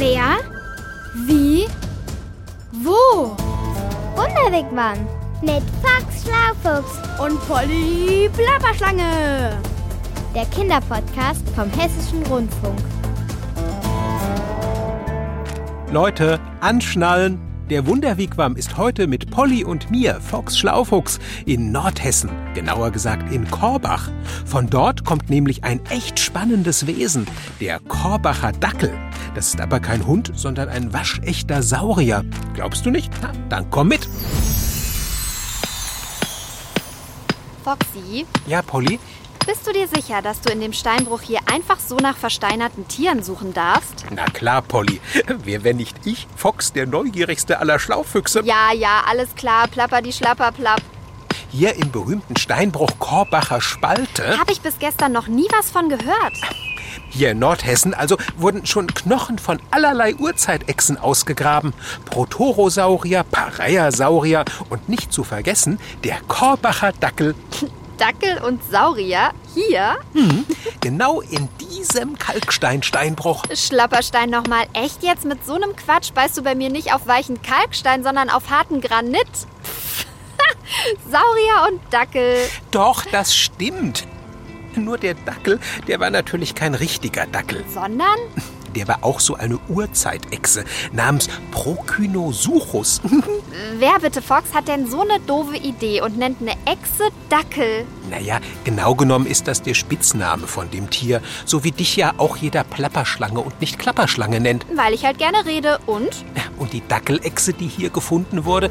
Wer? Wie? Wo? Wunderwegmann mit Fox Schlaufuchs Und Polly Plapperschlange. der Kinderpodcast vom Hessischen Rundfunk. Leute, anschnallen! Der Wunderwigwam ist heute mit Polly und mir, Fox Schlaufuchs, in Nordhessen, genauer gesagt in Korbach. Von dort kommt nämlich ein echt spannendes Wesen, der Korbacher Dackel. Das ist aber kein Hund, sondern ein waschechter Saurier. Glaubst du nicht? Na, dann komm mit. Foxy, Ja, Polly? bist du dir sicher, dass du in dem Steinbruch hier einfach so nach versteinerten Tieren suchen darfst? Na klar, Polly. Wer, wenn nicht ich, Fox, der neugierigste aller Schlaufüchse? Ja, ja, alles klar, plapper die Schlapper plapp. Hier im berühmten Steinbruch Korbacher Spalte. Hab ich bis gestern noch nie was von gehört. Hier in Nordhessen also wurden schon Knochen von allerlei Urzeitechsen ausgegraben. Protorosaurier, Pareiasaurier und nicht zu vergessen der Korbacher Dackel. Dackel und Saurier hier? Genau in diesem Kalksteinsteinbruch. Schlapperstein nochmal. Echt jetzt? Mit so einem Quatsch beißt du bei mir nicht auf weichen Kalkstein, sondern auf harten Granit? Saurier und Dackel. Doch, das stimmt. Nur der Dackel, der war natürlich kein richtiger Dackel. Sondern? Der war auch so eine Urzeitechse namens Prokynosuchus. Wer bitte, Fox, hat denn so eine doofe Idee und nennt eine Echse Dackel? Naja, genau genommen ist das der Spitzname von dem Tier, so wie dich ja auch jeder Plapperschlange und nicht Klapperschlange nennt. Weil ich halt gerne rede und? Und die Dackelechse, die hier gefunden wurde,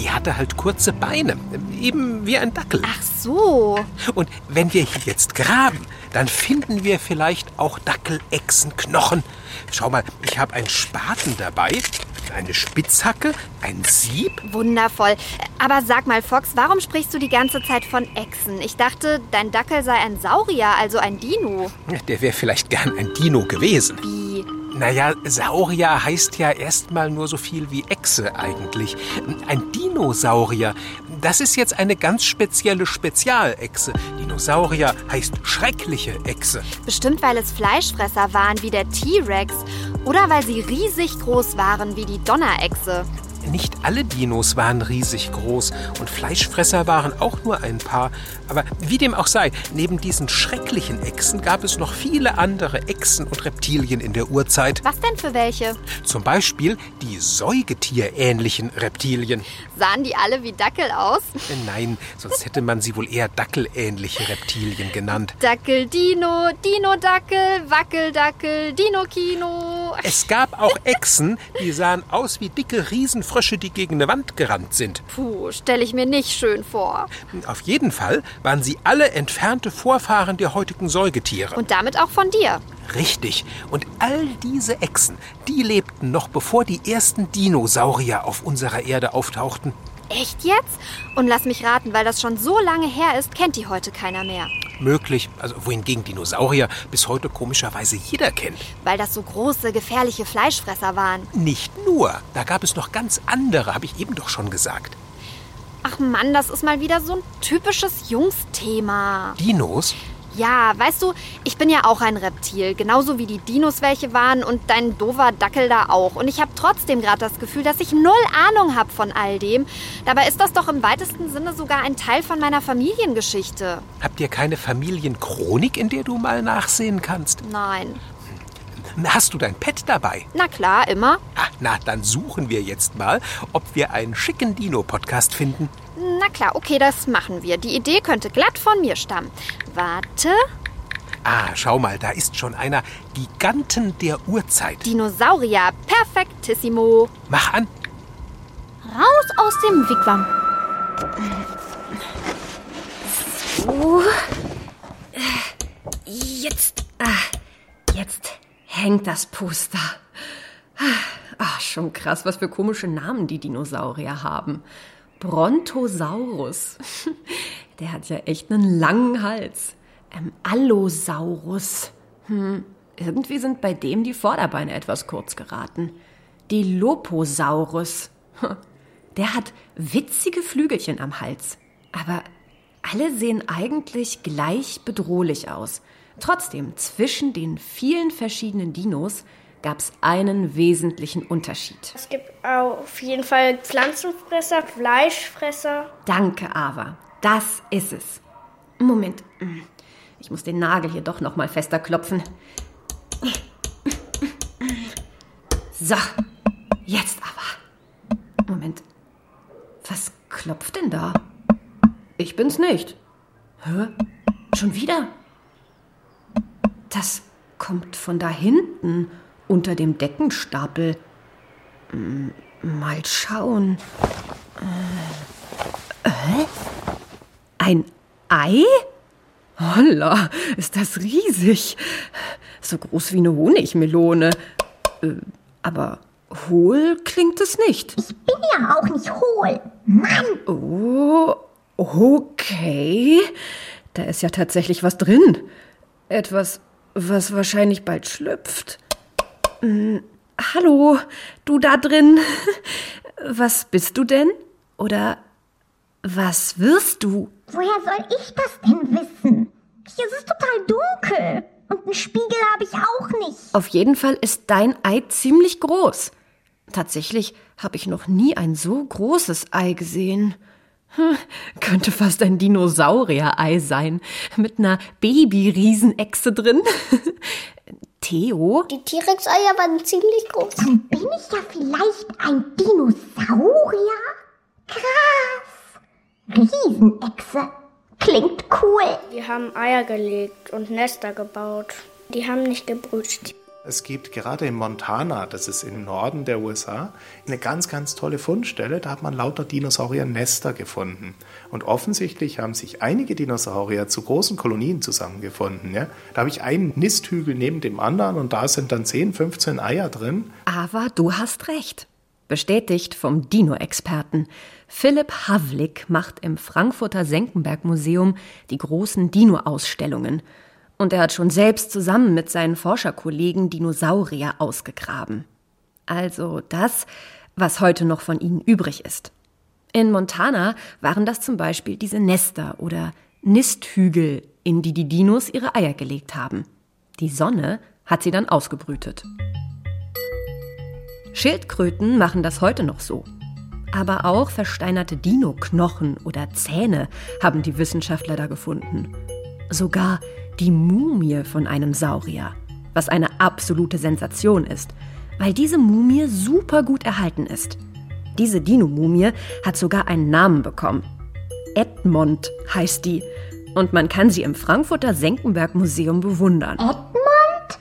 die hatte halt kurze Beine, eben wie ein Dackel. Ach so. Und wenn wir hier jetzt graben, dann finden wir vielleicht auch Dackelechsenknochen. Schau mal, ich habe einen Spaten dabei, eine Spitzhacke, ein Sieb. Wundervoll. Aber sag mal, Fox, warum sprichst du die ganze Zeit von Echsen? Ich dachte, dein Dackel sei ein Saurier, also ein Dino. Der wäre vielleicht gern ein Dino gewesen. Wie? Naja, Saurier heißt ja erstmal nur so viel wie Echse eigentlich. Ein Dinosaurier, das ist jetzt eine ganz spezielle Spezialechse. Dinosaurier heißt schreckliche Echse. Bestimmt, weil es Fleischfresser waren wie der T-Rex. Oder weil sie riesig groß waren wie die Donnerechse. Nicht alle Dinos waren riesig groß und Fleischfresser waren auch nur ein paar. Aber wie dem auch sei, neben diesen schrecklichen Echsen gab es noch viele andere Echsen und Reptilien in der Urzeit. Was denn für welche? Zum Beispiel die säugetierähnlichen Reptilien. Sahen die alle wie Dackel aus? Äh, Nein, sonst hätte man sie wohl eher dackelähnliche Reptilien genannt. Dackel Dino, Dino Dackel, Wackeldackel, Dino Kino. Es gab auch Echsen, die sahen aus wie dicke Riesenfrösche, die gegen eine Wand gerannt sind. Puh, stelle ich mir nicht schön vor. Auf jeden Fall waren sie alle entfernte Vorfahren der heutigen Säugetiere. Und damit auch von dir. Richtig. Und all diese Echsen, die lebten noch bevor die ersten Dinosaurier auf unserer Erde auftauchten. Echt jetzt? Und lass mich raten, weil das schon so lange her ist, kennt die heute keiner mehr. Möglich, also wohingegen Dinosaurier bis heute komischerweise jeder kennt. Weil das so große, gefährliche Fleischfresser waren. Nicht nur, da gab es noch ganz andere, habe ich eben doch schon gesagt. Ach Mann, das ist mal wieder so ein typisches Jungsthema. Dinos? Ja, weißt du, ich bin ja auch ein Reptil, genauso wie die Dinos welche waren und dein doofer Dackel da auch. Und ich habe trotzdem gerade das Gefühl, dass ich null Ahnung habe von all dem. Dabei ist das doch im weitesten Sinne sogar ein Teil von meiner Familiengeschichte. Habt ihr keine Familienchronik, in der du mal nachsehen kannst? Nein. Hast du dein Pet dabei? Na klar, immer. Ah, na, dann suchen wir jetzt mal, ob wir einen schicken Dino-Podcast finden. Na klar, okay, das machen wir. Die Idee könnte glatt von mir stammen. Warte. Ah, schau mal, da ist schon einer Giganten der Urzeit. Dinosaurier, perfektissimo. Mach an. Raus aus dem Wigwam. So. Äh, Jetzt. Ah, jetzt hängt das Poster. Ah, schon krass, was für komische Namen die Dinosaurier haben. Brontosaurus. Der hat ja echt einen langen Hals. Ähm, Allosaurus. Hm, irgendwie sind bei dem die Vorderbeine etwas kurz geraten. Dilophosaurus. Hm, Der hat witzige Flügelchen am Hals. Aber alle sehen eigentlich gleich bedrohlich aus. Trotzdem, zwischen den vielen verschiedenen Dinos gab es einen wesentlichen Unterschied. Es gibt auf jeden Fall Pflanzenfresser, Fleischfresser. Danke, Ava. Das ist es. Moment. Ich muss den Nagel hier doch noch mal fester klopfen. So, jetzt aber. Moment. Was klopft denn da? Ich bin's nicht. Hä? Schon wieder? Das kommt von da hinten, unter dem Deckenstapel. Mal schauen. Äh, äh? Ein Ei? Holla, ist das riesig. So groß wie eine Honigmelone. Äh, aber hohl klingt es nicht. Ich bin ja auch nicht hohl. Mann! Oh, okay. Da ist ja tatsächlich was drin. Etwas, was wahrscheinlich bald schlüpft. Hm, hallo, du da drin. Was bist du denn? Oder was wirst du? Woher soll ich das denn wissen? Hier ist es total dunkel. Und einen Spiegel habe ich auch nicht. Auf jeden Fall ist dein Ei ziemlich groß. Tatsächlich habe ich noch nie ein so großes Ei gesehen. Hm, könnte fast ein Dinosaurier-Ei sein, mit einer Baby-Riesenechse drin. Theo? Die T-Rex-Eier waren ziemlich groß. Dann bin ich ja vielleicht ein Dinosaurier? Krass! Riesenechse. Klingt cool. Die haben Eier gelegt und Nester gebaut. Die haben nicht gebrütet. Es gibt gerade in Montana, das ist im Norden der USA, eine ganz, ganz tolle Fundstelle. Da hat man lauter Dinosaurier-Nester gefunden. Und offensichtlich haben sich einige Dinosaurier zu großen Kolonien zusammengefunden. Ja? Da habe ich einen Nisthügel neben dem anderen und da sind dann 10, 15 Eier drin. Aber du hast recht. Bestätigt vom Dino-Experten. Philipp Havlik macht im Frankfurter Senckenberg-Museum die großen Dino-Ausstellungen. Und er hat schon selbst zusammen mit seinen Forscherkollegen Dinosaurier ausgegraben. Also das, was heute noch von ihnen übrig ist. In Montana waren das zum Beispiel diese Nester oder Nisthügel, in die die Dinos ihre Eier gelegt haben. Die Sonne hat sie dann ausgebrütet. Schildkröten machen das heute noch so. Aber auch versteinerte Dino-Knochen oder Zähne haben die Wissenschaftler da gefunden. Sogar die Mumie von einem Saurier, was eine absolute Sensation ist, weil diese Mumie super gut erhalten ist. Diese Dino-Mumie hat sogar einen Namen bekommen. Edmond heißt die und man kann sie im Frankfurter Senckenberg-Museum bewundern. Edmond?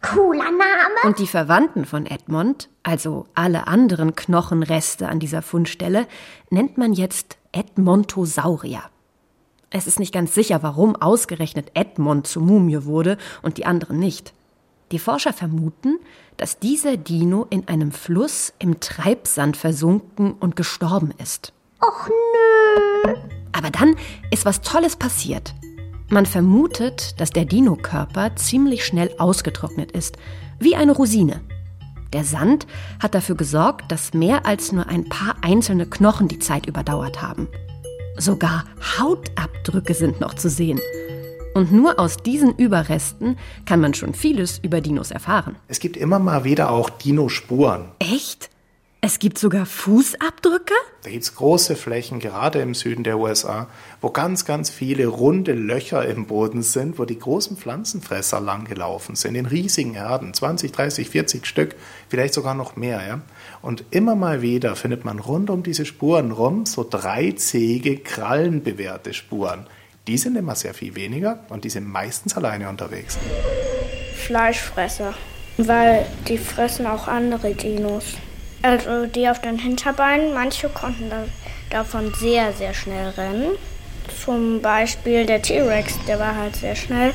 Cooler Name. Und die Verwandten von Edmond, also alle anderen Knochenreste an dieser Fundstelle, nennt man jetzt Edmontosaurier. Es ist nicht ganz sicher, warum ausgerechnet Edmond zur Mumie wurde und die anderen nicht. Die Forscher vermuten, dass dieser Dino in einem Fluss im Treibsand versunken und gestorben ist. Och nö. Aber dann ist was Tolles passiert. Man vermutet, dass der Dino-Körper ziemlich schnell ausgetrocknet ist, wie eine Rosine. Der Sand hat dafür gesorgt, dass mehr als nur ein paar einzelne Knochen die Zeit überdauert haben. Sogar Hautabdrücke sind noch zu sehen. Und nur aus diesen Überresten kann man schon vieles über Dinos erfahren. Es gibt immer mal wieder auch Dinospuren. Echt? Es gibt sogar Fußabdrücke? Da gibt es große Flächen, gerade im Süden der USA, wo ganz, ganz viele runde Löcher im Boden sind, wo die großen Pflanzenfresser langgelaufen sind, in riesigen Herden, 20, 30, 40 Stück, vielleicht sogar noch mehr. Ja? Und immer mal wieder findet man rund um diese Spuren rum so dreizähige, krallenbewehrte Spuren. Die sind immer sehr viel weniger und die sind meistens alleine unterwegs. Fleischfresser, weil die fressen auch andere Dinos. Also die auf den Hinterbeinen, manche konnten da, davon sehr, sehr schnell rennen. Zum Beispiel der T-Rex, der war halt sehr schnell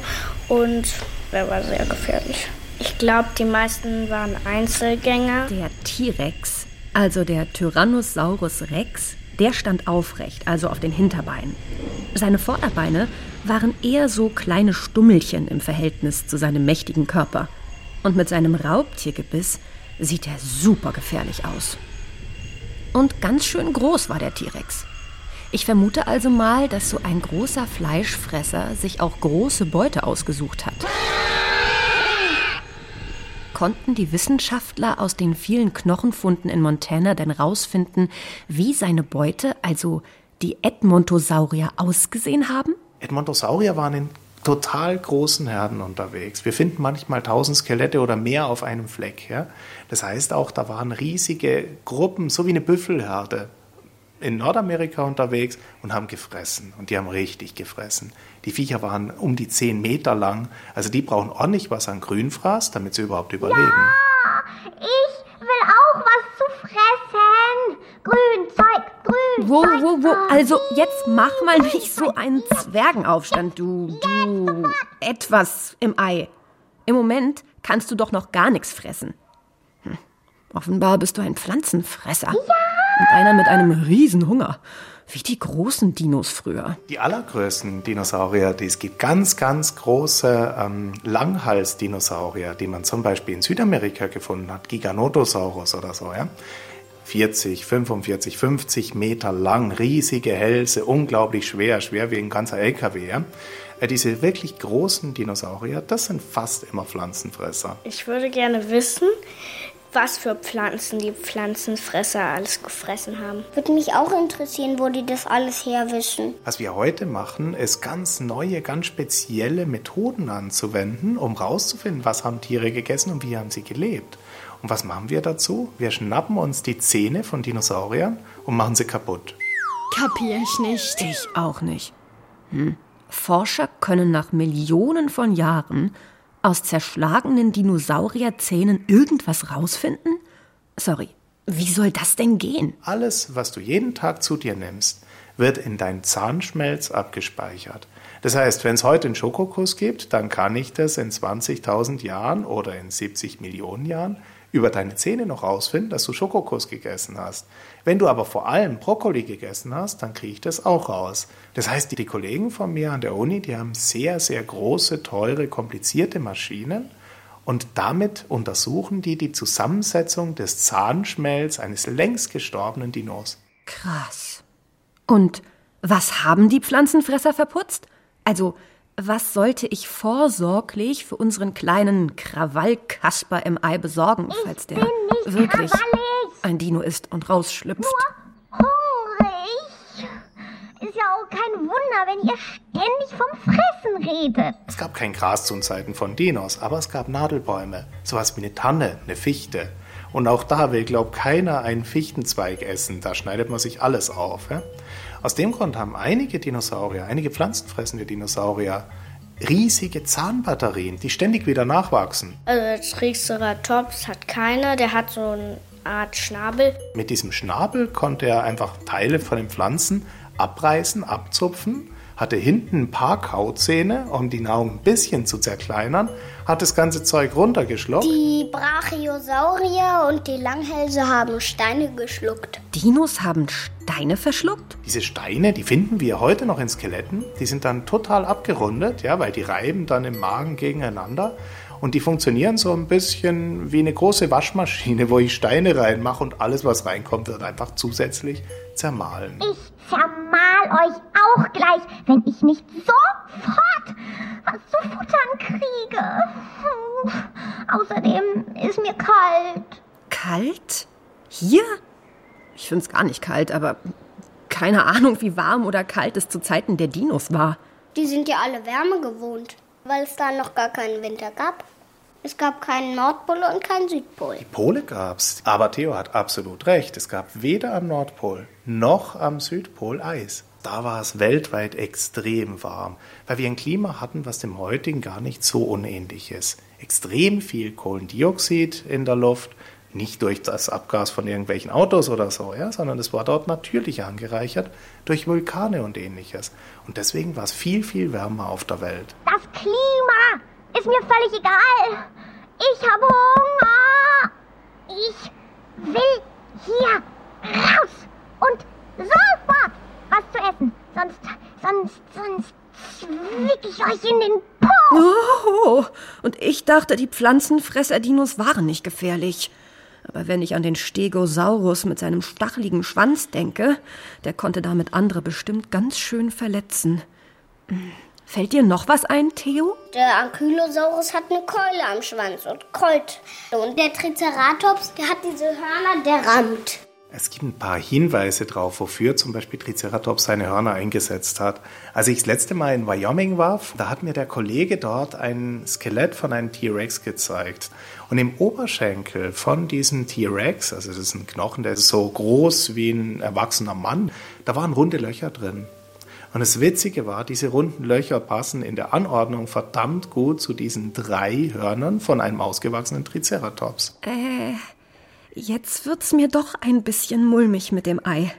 und der war sehr gefährlich. Ich glaube, die meisten waren Einzelgänger. Der T-Rex, also der Tyrannosaurus Rex, der stand aufrecht, also auf den Hinterbeinen. Seine Vorderbeine waren eher so kleine Stummelchen im Verhältnis zu seinem mächtigen Körper. Und mit seinem Raubtiergebiss sieht er super gefährlich aus. Und ganz schön groß war der T-Rex. Ich vermute also mal, dass so ein großer Fleischfresser sich auch große Beute ausgesucht hat. konnten die Wissenschaftler aus den vielen Knochenfunden in Montana denn rausfinden, wie seine Beute, also die Edmontosaurier, ausgesehen haben? Edmontosaurier waren in total großen Herden unterwegs. Wir finden manchmal tausend Skelette oder mehr auf einem Fleck. Ja? Das heißt auch, da waren riesige Gruppen, so wie eine Büffelherde in Nordamerika unterwegs und haben gefressen. Und die haben richtig gefressen. Die Viecher waren um die zehn Meter lang. Also die brauchen ordentlich was an Grünfraß, damit sie überhaupt überleben. Ja, ich will auch was zu fressen. Grünzeug, Grünzeug. Wo, wo, wo? Also jetzt mach mal nicht so einen Zwergenaufstand, du, du etwas im Ei. Im Moment kannst du doch noch gar nichts fressen. Hm. Offenbar bist du ein Pflanzenfresser. Ja. Und einer mit einem Riesenhunger. Wie die großen Dinos früher. Die allergrößten Dinosaurier, die es gibt, ganz, ganz große ähm, Langhals-Dinosaurier, die man zum Beispiel in Südamerika gefunden hat, Giganotosaurus oder so, ja. 40, 45, 50 Meter lang, riesige Hälse, unglaublich schwer, schwer wie ein ganzer LKW. Ja? Äh, diese wirklich großen Dinosaurier, das sind fast immer Pflanzenfresser. Ich würde gerne wissen, was für Pflanzen die Pflanzenfresser alles gefressen haben. Würde mich auch interessieren, wo die das alles herwischen. Was wir heute machen, ist ganz neue, ganz spezielle Methoden anzuwenden, um rauszufinden, was haben Tiere gegessen und wie haben sie gelebt. Und was machen wir dazu? Wir schnappen uns die Zähne von Dinosauriern und machen sie kaputt. Kapier ich nicht. Ich auch nicht. Hm. Forscher können nach Millionen von Jahren aus zerschlagenen Dinosaurierzähnen irgendwas rausfinden? Sorry, wie soll das denn gehen? Alles, was du jeden Tag zu dir nimmst, wird in dein Zahnschmelz abgespeichert. Das heißt, wenn es heute einen Schokokuss gibt, dann kann ich das in 20.000 Jahren oder in 70 Millionen Jahren über deine Zähne noch rausfinden, dass du Schokokuss gegessen hast. Wenn du aber vor allem Brokkoli gegessen hast, dann kriege ich das auch raus. Das heißt, die Kollegen von mir an der Uni, die haben sehr, sehr große, teure, komplizierte Maschinen und damit untersuchen die die Zusammensetzung des Zahnschmelz eines längst gestorbenen Dinos. Krass. Und was haben die Pflanzenfresser verputzt? Also, was sollte ich vorsorglich für unseren kleinen Krawallkasper im Ei besorgen, ich falls der wirklich krawallig. ein Dino ist und rausschlüpft? Nur hungrig. Ist ja auch kein Wunder, wenn ihr ständig vom Fressen redet. Es gab kein Gras zu Zeiten von Dinos, aber es gab Nadelbäume, sowas wie eine Tanne, eine Fichte. Und auch da will, glaub keiner einen Fichtenzweig essen. Da schneidet man sich alles auf. Ja? Aus dem Grund haben einige Dinosaurier, einige pflanzenfressende Dinosaurier, riesige Zahnbatterien, die ständig wieder nachwachsen. Also der Triceratops hat keine, der hat so eine Art Schnabel. Mit diesem Schnabel konnte er einfach Teile von den Pflanzen abreißen, abzupfen, hatte hinten ein paar Kauzähne, um die Nahrung ein bisschen zu zerkleinern, hat das ganze Zeug runtergeschluckt. Die Brachiosaurier und die Langhälse haben Steine geschluckt. Dinos haben Steine verschluckt? Diese Steine, die finden wir heute noch in Skeletten. Die sind dann total abgerundet, ja, weil die reiben dann im Magen gegeneinander. Und die funktionieren so ein bisschen wie eine große Waschmaschine, wo ich Steine reinmache und alles, was reinkommt, wird einfach zusätzlich zermahlen. Ich zermal euch auch gleich, wenn ich nicht sofort was zu futtern kriege. Hm. Außerdem ist mir kalt. Kalt? Hier? Ich find's gar nicht kalt, aber keine Ahnung, wie warm oder kalt es zu Zeiten der Dinos war. Die sind ja alle Wärme gewohnt, weil es da noch gar keinen Winter gab. Es gab keinen Nordpol und keinen Südpol. Die Pole gab's, aber Theo hat absolut recht. Es gab weder am Nordpol noch am Südpol Eis. Da war es weltweit extrem warm, weil wir ein Klima hatten, was dem heutigen gar nicht so unähnlich ist. Extrem viel Kohlendioxid in der Luft, nicht durch das Abgas von irgendwelchen Autos oder so, ja, sondern es war dort natürlich angereichert durch Vulkane und ähnliches. Und deswegen war es viel, viel wärmer auf der Welt. Das Klima ist mir völlig egal. Ich habe Hunger. Ich will hier raus und sofort was zu essen. Sonst, sonst, sonst zwick ich euch in den Po. Oh, und ich dachte, die Pflanzenfresser-Dinos waren nicht gefährlich. Aber wenn ich an den Stegosaurus mit seinem stacheligen Schwanz denke, der konnte damit andere bestimmt ganz schön verletzen. Hm, Fällt dir noch was ein, Theo? Der Ankylosaurus hat eine Keule am Schwanz und keult. Und der Triceratops, der hat diese Hörner, der rammt. Es gibt ein paar Hinweise darauf, wofür zum Beispiel Triceratops seine Hörner eingesetzt hat. Als ich das letzte Mal in Wyoming war, da hat mir der Kollege dort ein Skelett von einem T-Rex gezeigt. Und im Oberschenkel von diesem T-Rex, also das ist ein Knochen, der ist so groß wie ein erwachsener Mann, da waren runde Löcher drin. Und das Witzige war, diese runden Löcher passen in der Anordnung verdammt gut zu diesen drei Hörnern von einem ausgewachsenen Triceratops. Äh, jetzt wird's mir doch ein bisschen mulmig mit dem Ei.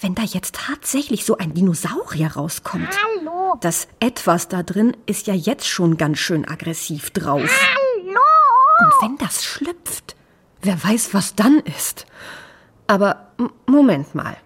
Wenn da jetzt tatsächlich so ein Dinosaurier rauskommt. Hallo. Das Etwas da drin ist ja jetzt schon ganz schön aggressiv drauf. Hallo. Und wenn das schlüpft, wer weiß, was dann ist. Aber Moment mal.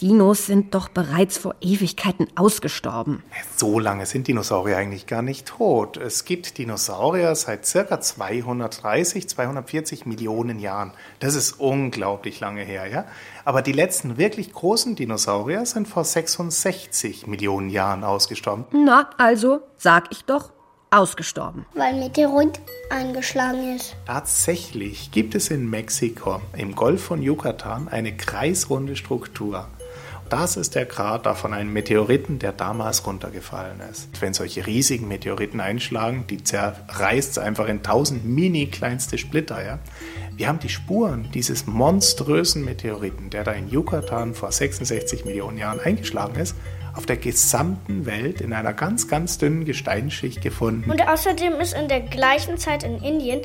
Dinos sind doch bereits vor Ewigkeiten ausgestorben. So lange sind Dinosaurier eigentlich gar nicht tot. Es gibt Dinosaurier seit circa 230, 240 Millionen Jahren. Das ist unglaublich lange her, ja? Aber die letzten wirklich großen Dinosaurier sind vor 66 Millionen Jahren ausgestorben. Na, also, sag ich doch, ausgestorben. Weil ein Meteorit eingeschlagen ist. Tatsächlich gibt es in Mexiko im Golf von Yucatan eine kreisrunde Struktur. Das ist der Krater von einem Meteoriten, der damals runtergefallen ist. Wenn solche riesigen Meteoriten einschlagen, die zerreißt es einfach in tausend mini kleinste Splitter. Ja? Wir haben die Spuren dieses monströsen Meteoriten, der da in Yucatan vor 66 Millionen Jahren eingeschlagen ist, auf der gesamten Welt in einer ganz, ganz dünnen Gesteinsschicht gefunden. Und außerdem ist in der gleichen Zeit in Indien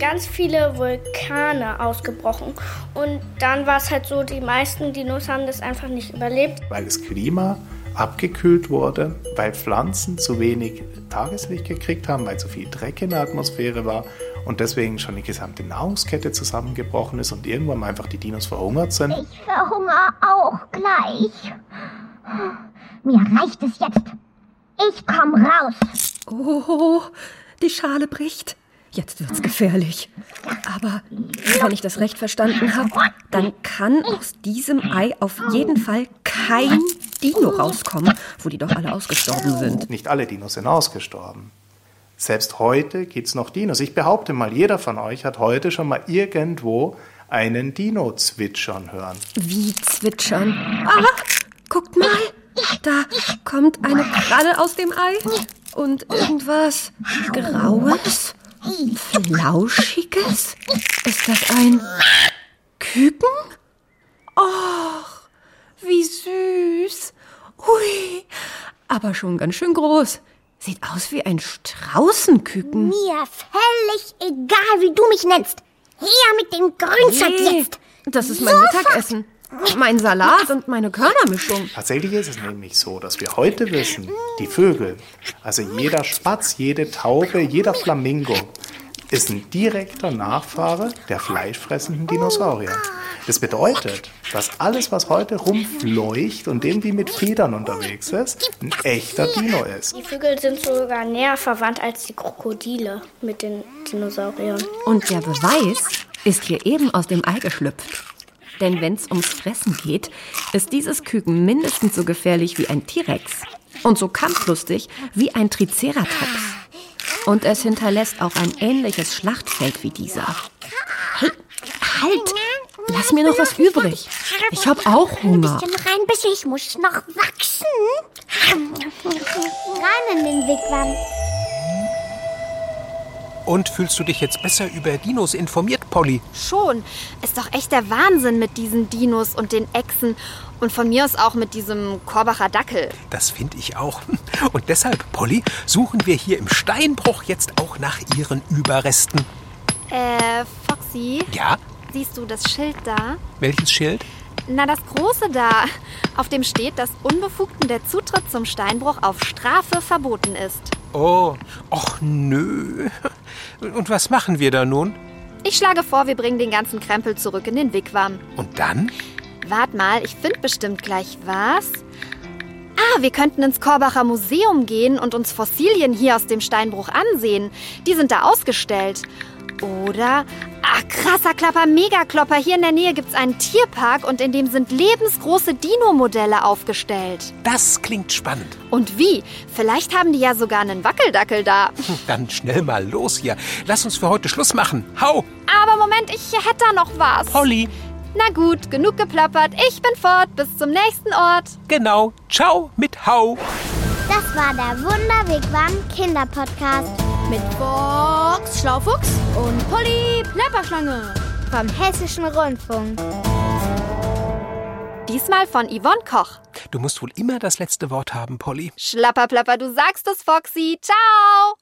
ganz viele Vulkane ausgebrochen. Und dann war es halt so, die meisten Dinos haben das einfach nicht überlebt. weil das Klima abgekühlt wurde, weil Pflanzen zu wenig Tageslicht gekriegt haben, weil zu viel Dreck in der Atmosphäre war und deswegen schon die gesamte Nahrungskette zusammengebrochen ist und irgendwann einfach die Dinos verhungert sind. Ich verhungere auch gleich. Mir reicht es jetzt. Ich komm raus. Oh, die Schale bricht. Jetzt wird's gefährlich. Aber wenn ich das recht verstanden habe, dann kann aus diesem Ei auf jeden Fall kein Dino rauskommen, wo die doch alle ausgestorben sind. Nicht alle Dinos sind ausgestorben. Selbst heute gibt es noch Dinos. Ich behaupte mal, jeder von euch hat heute schon mal irgendwo einen Dino zwitschern hören. Wie zwitschern. Ah, guckt mal. Da kommt eine Kralle aus dem Ei. Und irgendwas Graues, Flauschiges. Ist das ein Küken? Och, wie süß. Hui, aber schon ganz schön groß. Sieht aus wie ein Straußenküken. Mir völlig egal, wie du mich nennst. Her mit dem Grünzeug Nee, jetzt. das ist mein Mittagessen. Mein Salat und meine Körnermischung. Tatsächlich ist es nämlich so, dass wir heute wissen, die Vögel, also jeder Spatz, jede Taube, jeder Flamingo, ist ein direkter Nachfahre der fleischfressenden Dinosaurier. Das bedeutet, dass alles, was heute rumfleucht und irgendwie mit Federn unterwegs ist, ein echter Dino ist. Die Vögel sind sogar näher verwandt als die Krokodile mit den Dinosauriern. Und der Beweis ist hier eben aus dem Ei geschlüpft. Denn wenn's ums Fressen geht, ist dieses Küken mindestens so gefährlich wie ein T-Rex. Und so kampflustig wie ein Triceratops. Und es hinterlässt auch ein ähnliches Schlachtfeld wie dieser. Hey, halt! Lass mir noch was übrig. Ich hab auch Hunger. Bisschen rein, bis ich muss noch wachsen. Rein in den Wigwam. Und fühlst du dich jetzt besser über Dinos informiert, Polly? Schon. Ist doch echt der Wahnsinn mit diesen Dinos und den Echsen. Und von mir aus auch mit diesem Korbacher Dackel. Das finde ich auch. Und deshalb, Polly, suchen wir hier im Steinbruch jetzt auch nach ihren Überresten. Äh, Foxy, Ja? siehst du das Schild da? Welches Schild? Na, das große da. Auf dem steht, dass Unbefugten der Zutritt zum Steinbruch auf Strafe verboten ist. Oh, och nö. Und was machen wir da nun? Ich schlage vor, wir bringen den ganzen Krempel zurück in den Wigwam. Und dann? Wart mal, ich finde bestimmt gleich was. Ah, wir könnten ins Korbacher Museum gehen und uns Fossilien hier aus dem Steinbruch ansehen. Die sind da ausgestellt. Oder, Ach, krasser Klapper, Megaklopper. Hier in der Nähe gibt's einen Tierpark und in dem sind lebensgroße Dino-Modelle aufgestellt. Das klingt spannend. Und wie? Vielleicht haben die ja sogar einen Wackeldackel da. Hm, Dann schnell mal los hier. Lass uns für heute Schluss machen. Hau! Aber Moment, ich hätte da noch was. Polly! Na gut, genug geplappert. Ich bin fort. Bis zum nächsten Ort. Genau. Ciao mit Hau. Das war der Wunderwegwam Kinderpodcast Mit Box Schlaufuchs und Polly Plapperschlange. Vom Hessischen Rundfunk. Diesmal von Yvonne Koch. Du musst wohl immer das letzte Wort haben, Polly. Schlapperplapper, du sagst es, Foxy. Ciao.